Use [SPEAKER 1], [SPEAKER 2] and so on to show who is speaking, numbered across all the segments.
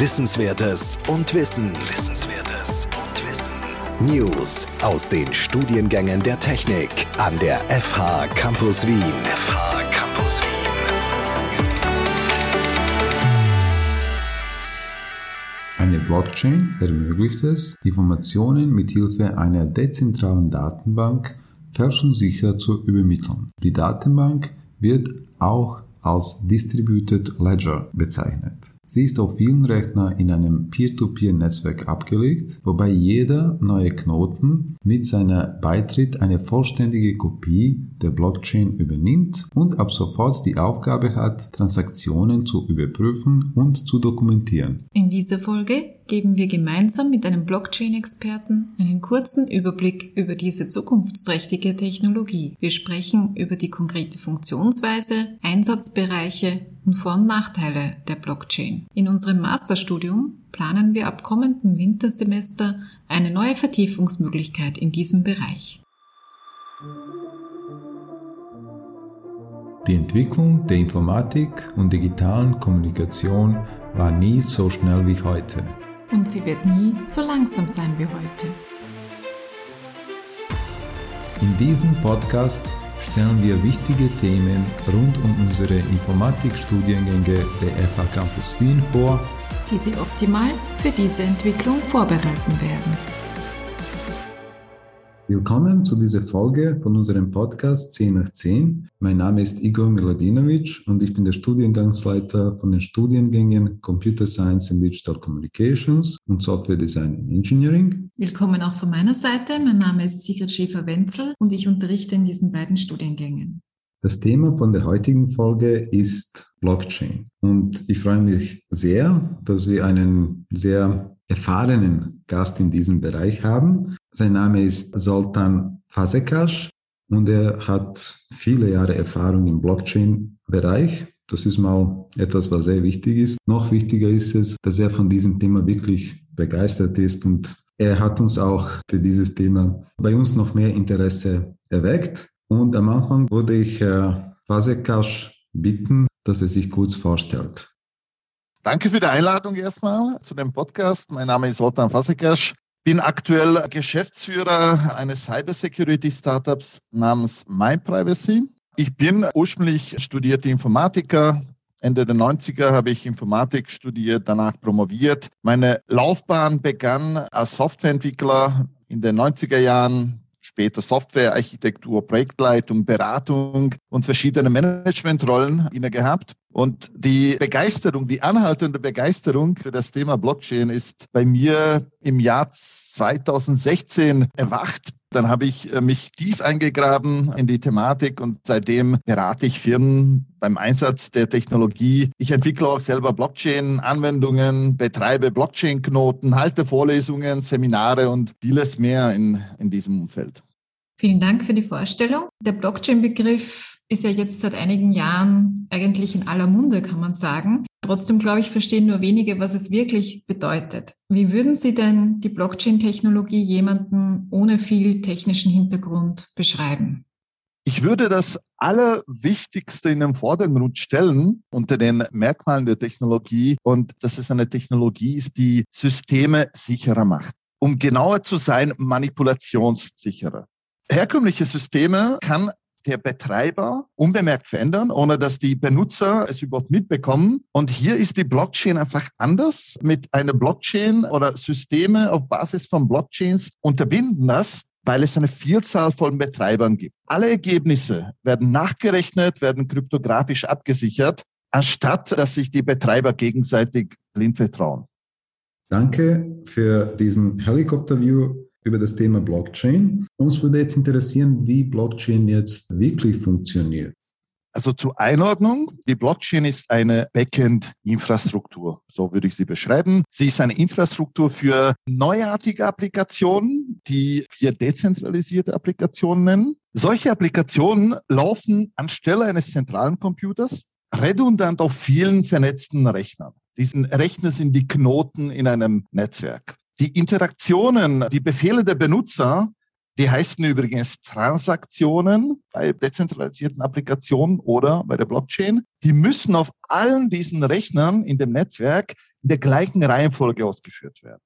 [SPEAKER 1] Wissenswertes und Wissen. Wissenswertes und Wissen. News aus den Studiengängen der Technik an der FH Campus Wien. FH Campus Wien.
[SPEAKER 2] Eine Blockchain ermöglicht es, Informationen mithilfe einer dezentralen Datenbank fälschungssicher zu übermitteln. Die Datenbank wird auch als Distributed Ledger bezeichnet. Sie ist auf vielen Rechnern in einem Peer-to-Peer-Netzwerk abgelegt, wobei jeder neue Knoten mit seiner Beitritt eine vollständige Kopie der Blockchain übernimmt und ab sofort die Aufgabe hat, Transaktionen zu überprüfen und zu dokumentieren.
[SPEAKER 3] In dieser Folge geben wir gemeinsam mit einem Blockchain-Experten einen kurzen Überblick über diese zukunftsträchtige Technologie. Wir sprechen über die konkrete Funktionsweise, Einsatzbereiche und Vor- und Nachteile der Blockchain. In unserem Masterstudium planen wir ab kommendem Wintersemester eine neue Vertiefungsmöglichkeit in diesem Bereich.
[SPEAKER 2] Die Entwicklung der Informatik und digitalen Kommunikation war nie so schnell wie heute.
[SPEAKER 3] Und sie wird nie so langsam sein wie heute.
[SPEAKER 2] In diesem Podcast stellen wir wichtige Themen rund um unsere Informatikstudiengänge der FH Campus Wien vor,
[SPEAKER 3] die Sie optimal für diese Entwicklung vorbereiten werden.
[SPEAKER 2] Willkommen zu dieser Folge von unserem Podcast 10 nach 10. Mein Name ist Igor Miladinovic und ich bin der Studiengangsleiter von den Studiengängen Computer Science and Digital Communications und Software Design and Engineering.
[SPEAKER 3] Willkommen auch von meiner Seite. Mein Name ist Sigrid Schäfer-Wenzel und ich unterrichte in diesen beiden Studiengängen.
[SPEAKER 2] Das Thema von der heutigen Folge ist Blockchain. Und ich freue mich sehr, dass wir einen sehr erfahrenen Gast in diesem Bereich haben. Sein Name ist Zoltan Fazekas und er hat viele Jahre Erfahrung im Blockchain-Bereich. Das ist mal etwas, was sehr wichtig ist. Noch wichtiger ist es, dass er von diesem Thema wirklich begeistert ist und er hat uns auch für dieses Thema bei uns noch mehr Interesse erweckt. Und am Anfang würde ich Fazekas bitten, dass er sich kurz vorstellt.
[SPEAKER 4] Danke für die Einladung erstmal zu dem Podcast. Mein Name ist Zoltan Fasekas. Bin aktuell Geschäftsführer eines Cybersecurity-Startups namens MyPrivacy. Ich bin ursprünglich studierter Informatiker. Ende der 90er habe ich Informatik studiert, danach promoviert. Meine Laufbahn begann als Softwareentwickler in den 90er Jahren später Softwarearchitektur, Projektleitung, Beratung und verschiedene Managementrollen inne gehabt. Und die Begeisterung, die anhaltende Begeisterung für das Thema Blockchain ist bei mir im Jahr 2016 erwacht. Dann habe ich äh, mich tief eingegraben in die Thematik und seitdem berate ich Firmen beim Einsatz der Technologie. Ich entwickle auch selber Blockchain-Anwendungen, betreibe Blockchain-Knoten, halte Vorlesungen, Seminare und vieles mehr in, in diesem Umfeld.
[SPEAKER 3] Vielen Dank für die Vorstellung. Der Blockchain-Begriff ist ja jetzt seit einigen Jahren eigentlich in aller Munde, kann man sagen. Trotzdem, glaube ich, verstehen nur wenige, was es wirklich bedeutet. Wie würden Sie denn die Blockchain-Technologie jemanden ohne viel technischen Hintergrund beschreiben?
[SPEAKER 4] Ich würde das Allerwichtigste in den Vordergrund stellen unter den Merkmalen der Technologie und dass es eine Technologie ist, die Systeme sicherer macht. Um genauer zu sein, manipulationssicherer. Herkömmliche Systeme kann der Betreiber unbemerkt verändern, ohne dass die Benutzer es überhaupt mitbekommen. Und hier ist die Blockchain einfach anders. Mit einer Blockchain oder Systeme auf Basis von Blockchains unterbinden das weil es eine Vielzahl von Betreibern gibt. Alle Ergebnisse werden nachgerechnet, werden kryptografisch abgesichert, anstatt dass sich die Betreiber gegenseitig blind vertrauen.
[SPEAKER 2] Danke für diesen Helikopter-View über das Thema Blockchain. Uns würde jetzt interessieren, wie Blockchain jetzt wirklich funktioniert.
[SPEAKER 4] Also zur Einordnung, die Blockchain ist eine Backend-Infrastruktur, so würde ich sie beschreiben. Sie ist eine Infrastruktur für neuartige Applikationen, die wir dezentralisierte Applikationen nennen. Solche Applikationen laufen anstelle eines zentralen Computers redundant auf vielen vernetzten Rechnern. Diesen Rechner sind die Knoten in einem Netzwerk. Die Interaktionen, die Befehle der Benutzer, Die heißen übrigens Transaktionen bei dezentralisierten Applikationen oder bei der Blockchain. Die müssen auf allen diesen Rechnern in dem Netzwerk in der gleichen Reihenfolge ausgeführt werden.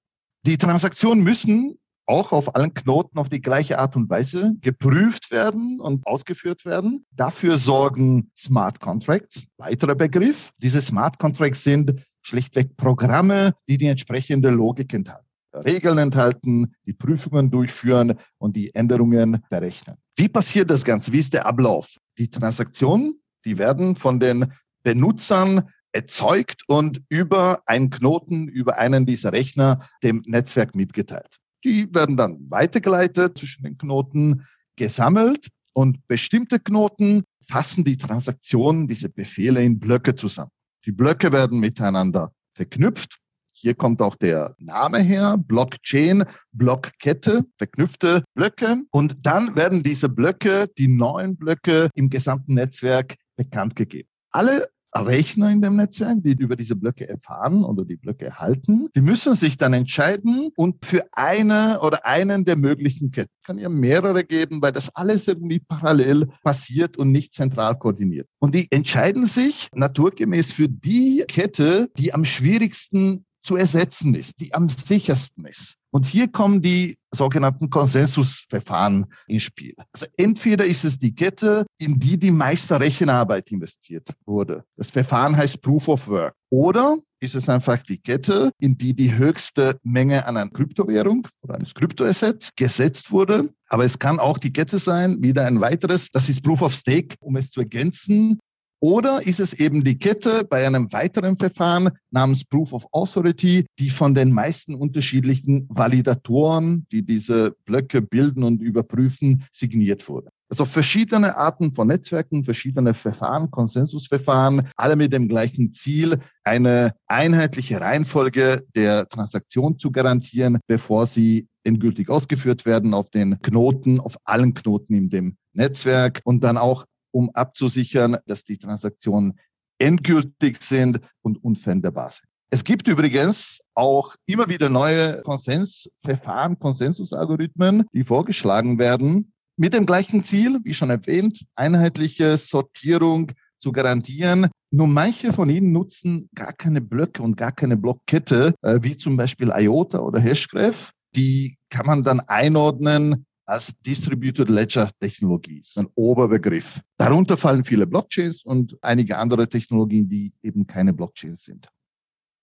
[SPEAKER 4] Die Transaktionen müssen auch auf allen Knoten auf die gleiche Art und Weise geprüft werden und ausgeführt werden. Dafür sorgen Smart Contracts, weiterer Begriff. Diese Smart Contracts sind schlichtweg Programme, die die entsprechende Logik enthalten. Regeln enthalten, die Prüfungen durchführen und die Änderungen berechnen. Wie passiert das Ganze? Wie ist der Ablauf? Die Transaktionen, die werden von den Benutzern erzeugt und über einen Knoten, über einen dieser Rechner dem Netzwerk mitgeteilt. Die werden dann weitergeleitet zwischen den Knoten, gesammelt und bestimmte Knoten fassen die Transaktionen, diese Befehle in Blöcke zusammen. Die Blöcke werden miteinander verknüpft hier kommt auch der Name her, Blockchain, Blockkette, verknüpfte Blöcke. Und dann werden diese Blöcke, die neuen Blöcke im gesamten Netzwerk bekannt gegeben. Alle Rechner in dem Netzwerk, die über diese Blöcke erfahren oder die Blöcke erhalten, die müssen sich dann entscheiden und für eine oder einen der möglichen Ketten, kann ja mehrere geben, weil das alles irgendwie parallel passiert und nicht zentral koordiniert. Und die entscheiden sich naturgemäß für die Kette, die am schwierigsten zu ersetzen ist, die am sichersten ist. Und hier kommen die sogenannten Konsensusverfahren ins Spiel. Also entweder ist es die Kette, in die die meiste Rechenarbeit investiert wurde. Das Verfahren heißt Proof of Work. Oder ist es einfach die Kette, in die die höchste Menge an einer Kryptowährung oder eines Kryptoassets gesetzt wurde. Aber es kann auch die Kette sein, wieder ein weiteres, das ist Proof of Stake, um es zu ergänzen. Oder ist es eben die Kette bei einem weiteren Verfahren namens Proof of Authority, die von den meisten unterschiedlichen Validatoren, die diese Blöcke bilden und überprüfen, signiert wurde? Also verschiedene Arten von Netzwerken, verschiedene Verfahren, Konsensusverfahren, alle mit dem gleichen Ziel, eine einheitliche Reihenfolge der Transaktion zu garantieren, bevor sie endgültig ausgeführt werden auf den Knoten, auf allen Knoten in dem Netzwerk und dann auch um abzusichern, dass die Transaktionen endgültig sind und unveränderbar sind. Es gibt übrigens auch immer wieder neue Konsensverfahren, Konsensusalgorithmen, die vorgeschlagen werden, mit dem gleichen Ziel, wie schon erwähnt, einheitliche Sortierung zu garantieren. Nur manche von ihnen nutzen gar keine Blöcke und gar keine Blockkette, äh, wie zum Beispiel IOTA oder Hashgraph. Die kann man dann einordnen als Distributed Ledger Technologie. Das ist ein Oberbegriff. Darunter fallen viele Blockchains und einige andere Technologien, die eben keine Blockchains sind.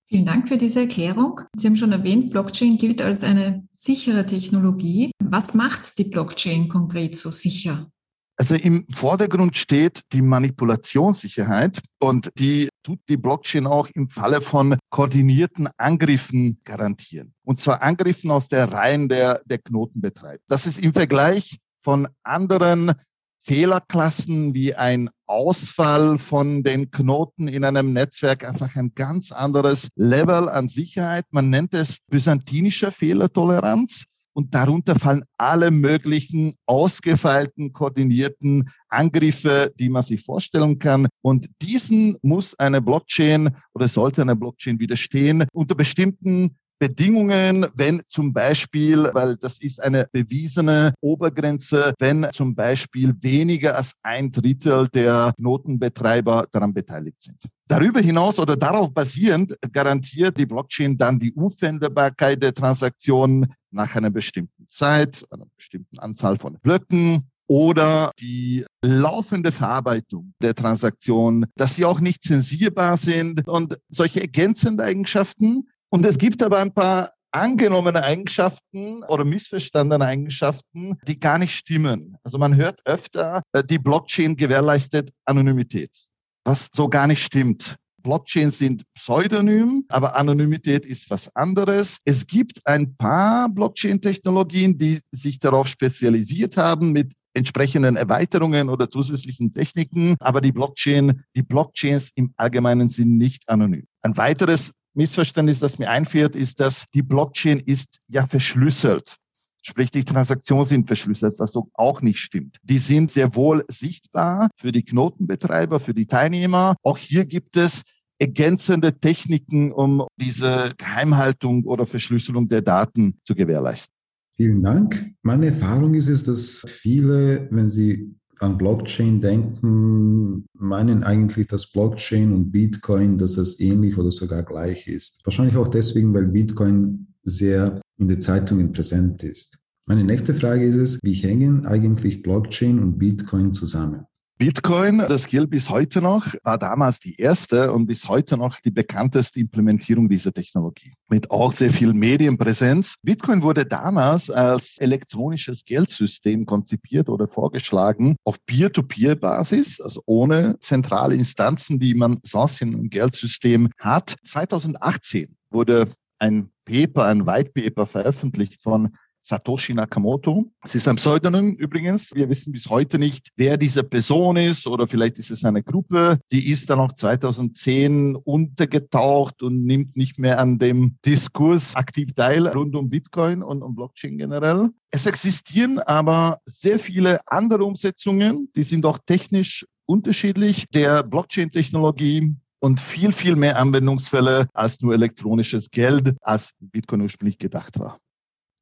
[SPEAKER 3] Vielen Dank für diese Erklärung. Sie haben schon erwähnt, Blockchain gilt als eine sichere Technologie. Was macht die Blockchain konkret so sicher?
[SPEAKER 4] Also im Vordergrund steht die Manipulationssicherheit und die tut die Blockchain auch im Falle von koordinierten Angriffen garantieren. Und zwar Angriffen aus der Reihen der, der Knotenbetreiber. Das ist im Vergleich von anderen Fehlerklassen wie ein Ausfall von den Knoten in einem Netzwerk einfach ein ganz anderes Level an Sicherheit. Man nennt es byzantinischer Fehlertoleranz. Und darunter fallen alle möglichen ausgefeilten, koordinierten Angriffe, die man sich vorstellen kann. Und diesen muss eine Blockchain oder sollte eine Blockchain widerstehen unter bestimmten Bedingungen, wenn zum Beispiel, weil das ist eine bewiesene Obergrenze, wenn zum Beispiel weniger als ein Drittel der Notenbetreiber daran beteiligt sind. Darüber hinaus oder darauf basierend garantiert die Blockchain dann die Unveränderbarkeit der Transaktionen nach einer bestimmten Zeit, einer bestimmten Anzahl von Blöcken, oder die laufende Verarbeitung der Transaktionen, dass sie auch nicht zensierbar sind und solche ergänzende Eigenschaften, und es gibt aber ein paar angenommene Eigenschaften oder missverstandene Eigenschaften, die gar nicht stimmen. Also man hört öfter, äh, die Blockchain gewährleistet Anonymität, was so gar nicht stimmt. Blockchains sind pseudonym, aber Anonymität ist was anderes. Es gibt ein paar Blockchain-Technologien, die sich darauf spezialisiert haben mit entsprechenden Erweiterungen oder zusätzlichen Techniken, aber die Blockchain, die Blockchains im Allgemeinen sind nicht anonym. Ein weiteres Missverständnis, das mir einfährt, ist, dass die Blockchain ist ja verschlüsselt. Sprich, die Transaktionen sind verschlüsselt, was so auch nicht stimmt. Die sind sehr wohl sichtbar für die Knotenbetreiber, für die Teilnehmer. Auch hier gibt es ergänzende Techniken, um diese Geheimhaltung oder Verschlüsselung der Daten zu gewährleisten.
[SPEAKER 2] Vielen Dank. Meine Erfahrung ist es, dass viele, wenn sie an Blockchain denken, meinen eigentlich, dass Blockchain und Bitcoin, dass das ähnlich oder sogar gleich ist. Wahrscheinlich auch deswegen, weil Bitcoin sehr in den Zeitungen präsent ist. Meine nächste Frage ist es, wie hängen eigentlich Blockchain und Bitcoin zusammen?
[SPEAKER 4] Bitcoin, das gilt bis heute noch, war damals die erste und bis heute noch die bekannteste Implementierung dieser Technologie. Mit auch sehr viel Medienpräsenz. Bitcoin wurde damals als elektronisches Geldsystem konzipiert oder vorgeschlagen auf Peer-to-Peer-Basis, also ohne zentrale Instanzen, die man sonst in einem Geldsystem hat. 2018 wurde ein Paper, ein White Paper veröffentlicht von Satoshi Nakamoto. Es ist ein Pseudonym übrigens. Wir wissen bis heute nicht, wer diese Person ist oder vielleicht ist es eine Gruppe. Die ist dann auch 2010 untergetaucht und nimmt nicht mehr an dem Diskurs aktiv teil rund um Bitcoin und um Blockchain generell. Es existieren aber sehr viele andere Umsetzungen, die sind auch technisch unterschiedlich der Blockchain-Technologie und viel, viel mehr Anwendungsfälle als nur elektronisches Geld, als Bitcoin ursprünglich gedacht war.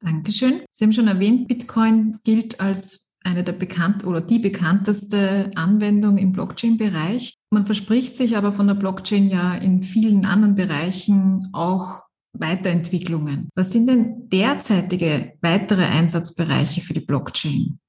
[SPEAKER 3] Dankeschön. Sie haben schon erwähnt, Bitcoin gilt als eine der bekannt oder die bekannteste Anwendung im Blockchain-Bereich. Man verspricht sich aber von der Blockchain ja in vielen anderen Bereichen auch Weiterentwicklungen. Was sind denn derzeitige weitere Einsatzbereiche für die Blockchain?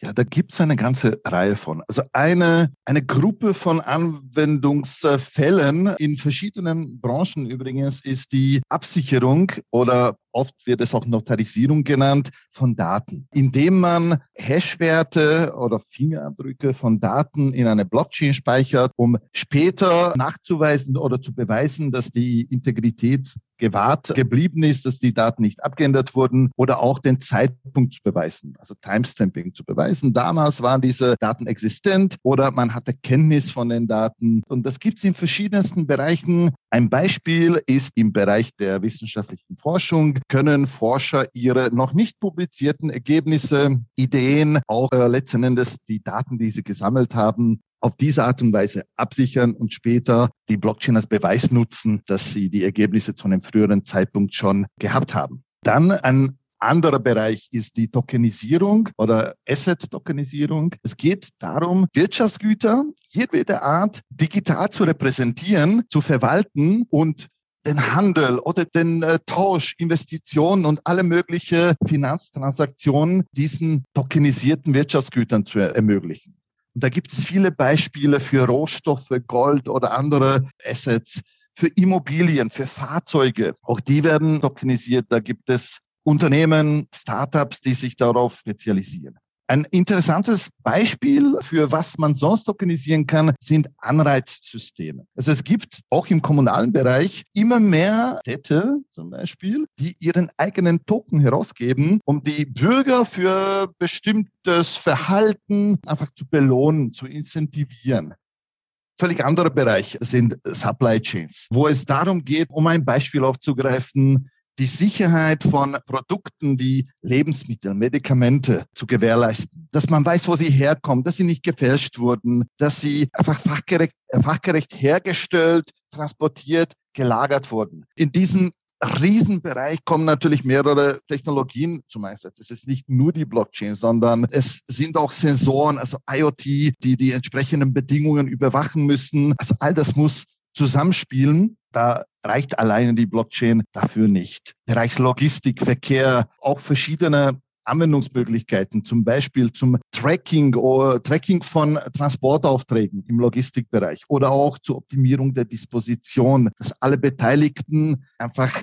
[SPEAKER 4] Ja, da gibt's eine ganze Reihe von. Also eine, eine Gruppe von Anwendungsfällen in verschiedenen Branchen übrigens ist die Absicherung oder oft wird es auch Notarisierung genannt, von Daten, indem man Hashwerte oder Fingerabdrücke von Daten in eine Blockchain speichert, um später nachzuweisen oder zu beweisen, dass die Integrität gewahrt geblieben ist, dass die Daten nicht abgeändert wurden oder auch den Zeitpunkt zu beweisen, also Timestamping zu beweisen. Damals waren diese Daten existent oder man hatte Kenntnis von den Daten und das gibt es in verschiedensten Bereichen. Ein Beispiel ist im Bereich der wissenschaftlichen Forschung können Forscher ihre noch nicht publizierten Ergebnisse, Ideen, auch äh, letzten Endes die Daten, die sie gesammelt haben, auf diese Art und Weise absichern und später die Blockchain als Beweis nutzen, dass sie die Ergebnisse zu einem früheren Zeitpunkt schon gehabt haben. Dann ein anderer Bereich ist die Tokenisierung oder Asset-Tokenisierung. Es geht darum, Wirtschaftsgüter jedweder Art digital zu repräsentieren, zu verwalten und den Handel oder den äh, Tausch, Investitionen und alle mögliche Finanztransaktionen diesen tokenisierten Wirtschaftsgütern zu ermöglichen. Und da gibt es viele Beispiele für Rohstoffe, Gold oder andere Assets, für Immobilien, für Fahrzeuge. Auch die werden tokenisiert. Da gibt es Unternehmen, Startups, die sich darauf spezialisieren. Ein interessantes Beispiel für was man sonst organisieren kann, sind Anreizsysteme. Also es gibt auch im kommunalen Bereich immer mehr Städte zum Beispiel, die ihren eigenen Token herausgeben, um die Bürger für bestimmtes Verhalten einfach zu belohnen, zu incentivieren. Völlig anderer Bereich sind Supply Chains, wo es darum geht, um ein Beispiel aufzugreifen, die Sicherheit von Produkten wie Lebensmittel, Medikamente zu gewährleisten. Dass man weiß, wo sie herkommen, dass sie nicht gefälscht wurden, dass sie einfach fachgerecht, fachgerecht hergestellt, transportiert, gelagert wurden. In diesem Riesenbereich kommen natürlich mehrere Technologien zum Einsatz. Es ist nicht nur die Blockchain, sondern es sind auch Sensoren, also IoT, die die entsprechenden Bedingungen überwachen müssen. Also all das muss zusammenspielen. Da reicht alleine die Blockchain dafür nicht. Bereich Logistik, Verkehr, auch verschiedene Anwendungsmöglichkeiten, zum Beispiel zum Tracking oder Tracking von Transportaufträgen im Logistikbereich oder auch zur Optimierung der Disposition, dass alle Beteiligten einfach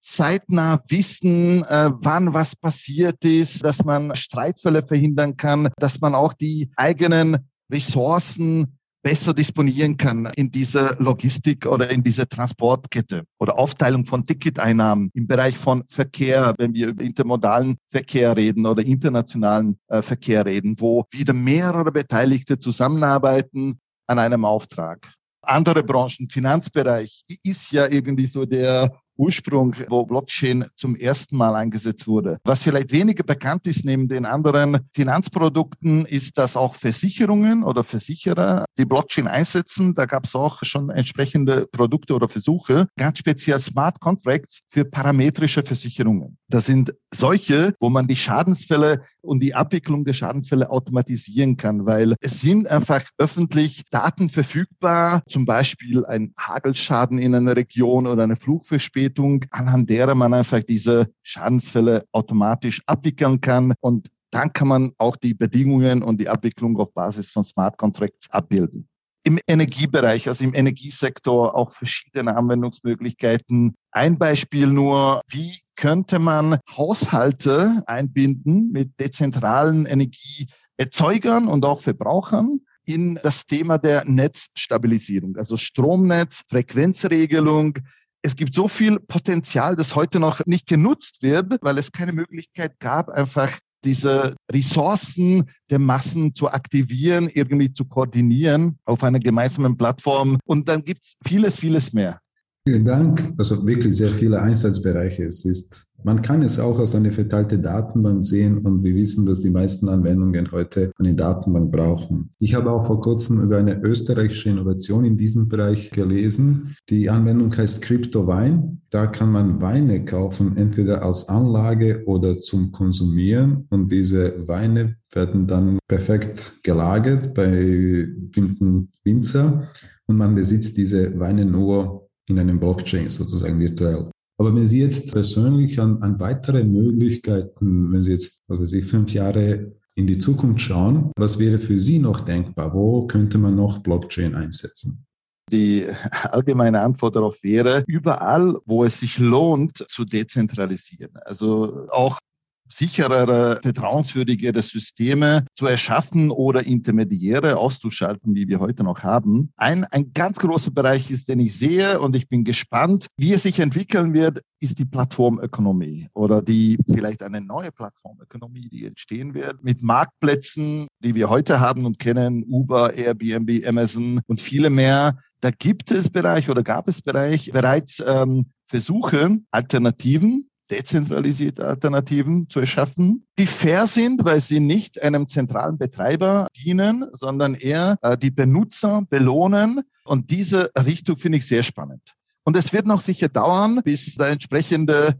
[SPEAKER 4] zeitnah wissen, äh, wann was passiert ist, dass man Streitfälle verhindern kann, dass man auch die eigenen Ressourcen besser disponieren kann in dieser Logistik oder in dieser Transportkette oder Aufteilung von Ticketeinnahmen im Bereich von Verkehr, wenn wir über intermodalen Verkehr reden oder internationalen äh, Verkehr reden, wo wieder mehrere Beteiligte zusammenarbeiten an einem Auftrag. Andere Branchen, Finanzbereich, ist ja irgendwie so der Ursprung, wo Blockchain zum ersten Mal eingesetzt wurde. Was vielleicht weniger bekannt ist neben den anderen Finanzprodukten, ist, dass auch Versicherungen oder Versicherer die Blockchain einsetzen. Da gab es auch schon entsprechende Produkte oder Versuche, ganz speziell Smart Contracts für parametrische Versicherungen. Das sind solche, wo man die Schadensfälle und die Abwicklung der Schadensfälle automatisieren kann, weil es sind einfach öffentlich Daten verfügbar, zum Beispiel ein Hagelschaden in einer Region oder eine Flugverspätung, anhand derer man einfach diese Schadensfälle automatisch abwickeln kann und dann kann man auch die Bedingungen und die Abwicklung auf Basis von Smart Contracts abbilden im Energiebereich, also im Energiesektor auch verschiedene Anwendungsmöglichkeiten. Ein Beispiel nur, wie könnte man Haushalte einbinden mit dezentralen Energieerzeugern und auch Verbrauchern in das Thema der Netzstabilisierung, also Stromnetz, Frequenzregelung, es gibt so viel Potenzial, das heute noch nicht genutzt wird, weil es keine Möglichkeit gab, einfach diese Ressourcen der Massen zu aktivieren, irgendwie zu koordinieren auf einer gemeinsamen Plattform. Und dann gibt es vieles, vieles mehr.
[SPEAKER 2] Vielen Dank. Also wirklich sehr viele Einsatzbereiche. Es ist, man kann es auch als eine verteilte Datenbank sehen und wir wissen, dass die meisten Anwendungen heute eine Datenbank brauchen. Ich habe auch vor kurzem über eine österreichische Innovation in diesem Bereich gelesen. Die Anwendung heißt Crypto Wein. Da kann man Weine kaufen, entweder als Anlage oder zum Konsumieren und diese Weine werden dann perfekt gelagert bei bestimmten Winzer und man besitzt diese Weine nur in einem Blockchain sozusagen virtuell. Aber wenn Sie jetzt persönlich an, an weitere Möglichkeiten, wenn Sie jetzt, also Sie fünf Jahre in die Zukunft schauen, was wäre für Sie noch denkbar? Wo könnte man noch Blockchain einsetzen?
[SPEAKER 4] Die allgemeine Antwort darauf wäre, überall, wo es sich lohnt, zu dezentralisieren. Also auch sicherere, vertrauenswürdigere Systeme zu erschaffen oder Intermediäre auszuschalten, wie wir heute noch haben. Ein, ein ganz großer Bereich ist, den ich sehe und ich bin gespannt, wie es sich entwickeln wird, ist die Plattformökonomie oder die vielleicht eine neue Plattformökonomie, die entstehen wird mit Marktplätzen, die wir heute haben und kennen, Uber, Airbnb, Amazon und viele mehr. Da gibt es Bereich oder gab es Bereich bereits ähm, Versuche, Alternativen dezentralisierte Alternativen zu erschaffen, die fair sind, weil sie nicht einem zentralen Betreiber dienen, sondern eher äh, die Benutzer belohnen. Und diese Richtung finde ich sehr spannend. Und es wird noch sicher dauern, bis da entsprechende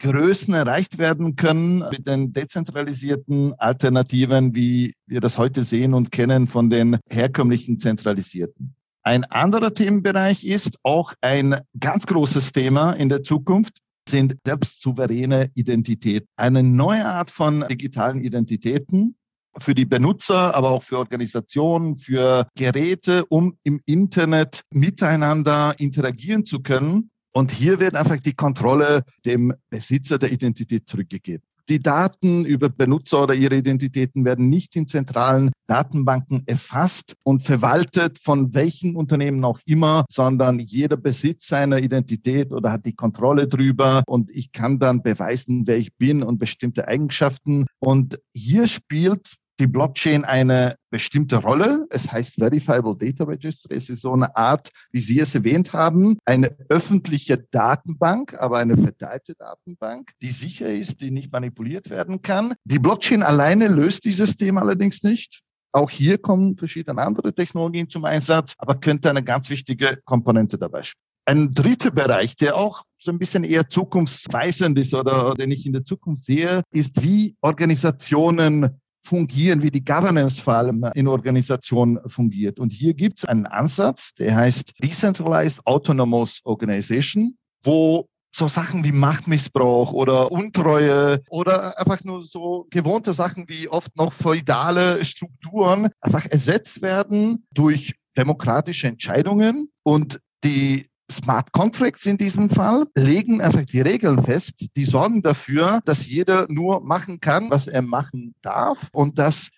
[SPEAKER 4] Größen erreicht werden können mit den dezentralisierten Alternativen, wie wir das heute sehen und kennen von den herkömmlichen zentralisierten. Ein anderer Themenbereich ist auch ein ganz großes Thema in der Zukunft, sind selbstsouveräne Identität. Eine neue Art von digitalen Identitäten für die Benutzer, aber auch für Organisationen, für Geräte, um im Internet miteinander interagieren zu können. Und hier wird einfach die Kontrolle dem Besitzer der Identität zurückgegeben. Die Daten über Benutzer oder ihre Identitäten werden nicht in zentralen Datenbanken erfasst und verwaltet von welchen Unternehmen auch immer, sondern jeder besitzt seine Identität oder hat die Kontrolle drüber und ich kann dann beweisen, wer ich bin und bestimmte Eigenschaften. Und hier spielt die Blockchain eine bestimmte Rolle. Es heißt Verifiable Data Registry. Es ist so eine Art, wie Sie es erwähnt haben, eine öffentliche Datenbank, aber eine verteilte Datenbank, die sicher ist, die nicht manipuliert werden kann. Die Blockchain alleine löst dieses Thema allerdings nicht. Auch hier kommen verschiedene andere Technologien zum Einsatz, aber könnte eine ganz wichtige Komponente dabei spielen. Ein dritter Bereich, der auch so ein bisschen eher zukunftsweisend ist oder den ich in der Zukunft sehe, ist, wie Organisationen fungieren, wie die Governance vor allem in Organisationen fungiert. Und hier gibt es einen Ansatz, der heißt Decentralized Autonomous Organization, wo so Sachen wie Machtmissbrauch oder Untreue oder einfach nur so gewohnte Sachen wie oft noch feudale Strukturen einfach ersetzt werden durch demokratische Entscheidungen und die Smart Contracts in diesem Fall legen einfach die Regeln fest, die sorgen dafür, dass jeder nur machen kann, was er machen darf und dass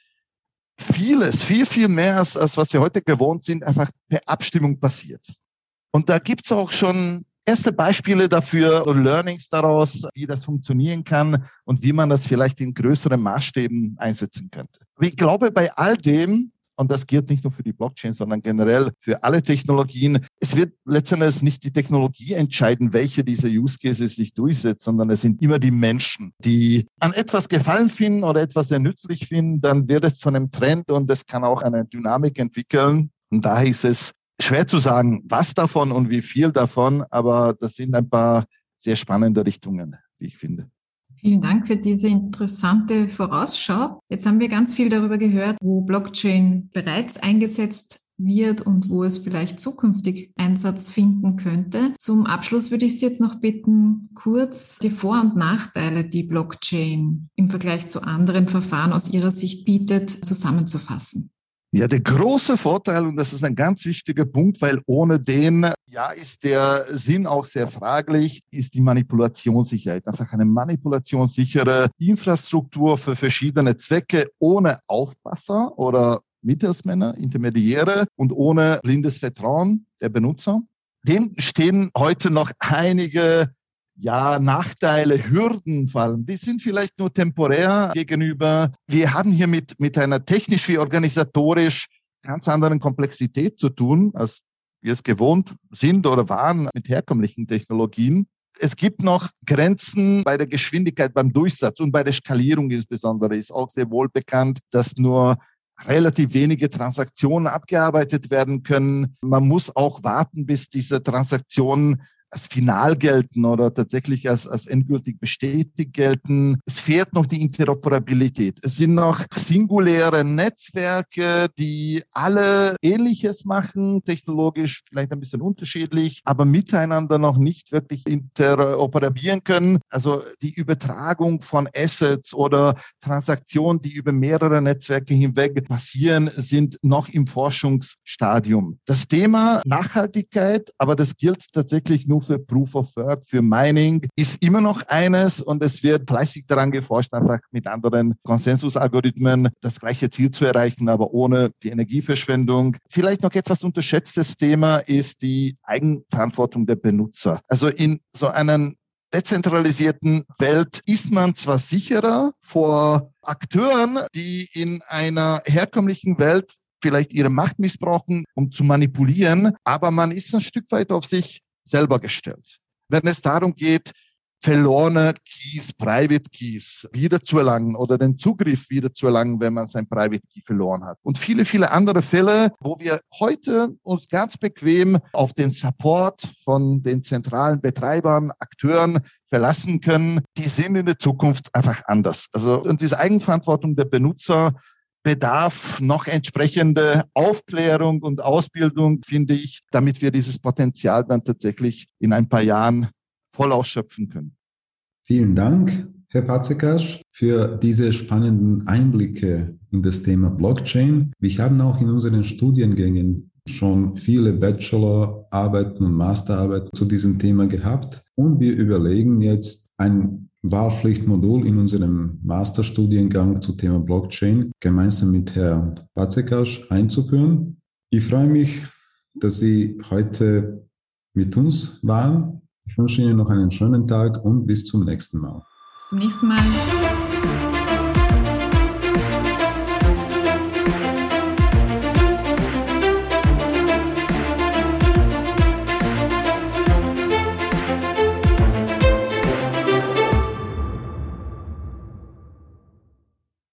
[SPEAKER 4] vieles, viel, viel mehr als, als was wir heute gewohnt sind, einfach per Abstimmung passiert. Und da gibt's auch schon erste Beispiele dafür und Learnings daraus, wie das funktionieren kann und wie man das vielleicht in größeren Maßstäben einsetzen könnte. Ich glaube, bei all dem und das gilt nicht nur für die Blockchain, sondern generell für alle Technologien. Es wird letztendlich nicht die Technologie entscheiden, welche dieser Use Cases sich durchsetzt, sondern es sind immer die Menschen, die an etwas Gefallen finden oder etwas sehr nützlich finden, dann wird es zu einem Trend und es kann auch eine Dynamik entwickeln. Und daher ist es schwer zu sagen, was davon und wie viel davon, aber das sind ein paar sehr spannende Richtungen, wie ich finde.
[SPEAKER 3] Vielen Dank für diese interessante Vorausschau. Jetzt haben wir ganz viel darüber gehört, wo Blockchain bereits eingesetzt wird und wo es vielleicht zukünftig Einsatz finden könnte. Zum Abschluss würde ich Sie jetzt noch bitten, kurz die Vor- und Nachteile, die Blockchain im Vergleich zu anderen Verfahren aus Ihrer Sicht bietet, zusammenzufassen.
[SPEAKER 4] Ja, der große Vorteil, und das ist ein ganz wichtiger Punkt, weil ohne den, ja, ist der Sinn auch sehr fraglich, ist die Manipulationssicherheit. Einfach eine manipulationssichere Infrastruktur für verschiedene Zwecke ohne Aufpasser oder Mittelsmänner, Intermediäre und ohne blindes Vertrauen der Benutzer. Dem stehen heute noch einige ja, Nachteile, Hürden fallen, die sind vielleicht nur temporär gegenüber. Wir haben hier mit, mit einer technisch wie organisatorisch ganz anderen Komplexität zu tun, als wir es gewohnt sind oder waren mit herkömmlichen Technologien. Es gibt noch Grenzen bei der Geschwindigkeit beim Durchsatz und bei der Skalierung insbesondere ist auch sehr wohl bekannt, dass nur relativ wenige Transaktionen abgearbeitet werden können. Man muss auch warten, bis diese Transaktionen als final gelten oder tatsächlich als, als endgültig bestätigt gelten. Es fehlt noch die Interoperabilität. Es sind noch singuläre Netzwerke, die alle Ähnliches machen, technologisch vielleicht ein bisschen unterschiedlich, aber miteinander noch nicht wirklich interoperieren können. Also die Übertragung von Assets oder Transaktionen, die über mehrere Netzwerke hinweg passieren, sind noch im Forschungsstadium. Das Thema Nachhaltigkeit, aber das gilt tatsächlich nur für Proof of Work, für Mining, ist immer noch eines und es wird fleißig daran geforscht, einfach mit anderen Konsensusalgorithmen das gleiche Ziel zu erreichen, aber ohne die Energieverschwendung. Vielleicht noch etwas unterschätztes Thema ist die Eigenverantwortung der Benutzer. Also in so einer dezentralisierten Welt ist man zwar sicherer vor Akteuren, die in einer herkömmlichen Welt vielleicht ihre Macht missbrauchen, um zu manipulieren, aber man ist ein Stück weit auf sich selber gestellt. Wenn es darum geht, verlorene Keys, Private Keys wiederzuerlangen oder den Zugriff wiederzuerlangen, wenn man sein Private Key verloren hat. Und viele, viele andere Fälle, wo wir heute uns ganz bequem auf den Support von den zentralen Betreibern, Akteuren verlassen können, die sind in der Zukunft einfach anders. Also, und diese Eigenverantwortung der Benutzer bedarf noch entsprechende Aufklärung und Ausbildung, finde ich, damit wir dieses Potenzial dann tatsächlich in ein paar Jahren voll ausschöpfen können.
[SPEAKER 2] Vielen Dank, Herr Patzekas, für diese spannenden Einblicke in das Thema Blockchain. Wir haben auch in unseren Studiengängen schon viele Bachelorarbeiten und Masterarbeiten zu diesem Thema gehabt und wir überlegen jetzt ein Wahlpflichtmodul in unserem Masterstudiengang zum Thema Blockchain gemeinsam mit Herrn Batzekasch einzuführen. Ich freue mich, dass Sie heute mit uns waren. Ich wünsche Ihnen noch einen schönen Tag und bis zum nächsten Mal.
[SPEAKER 3] Bis zum nächsten Mal.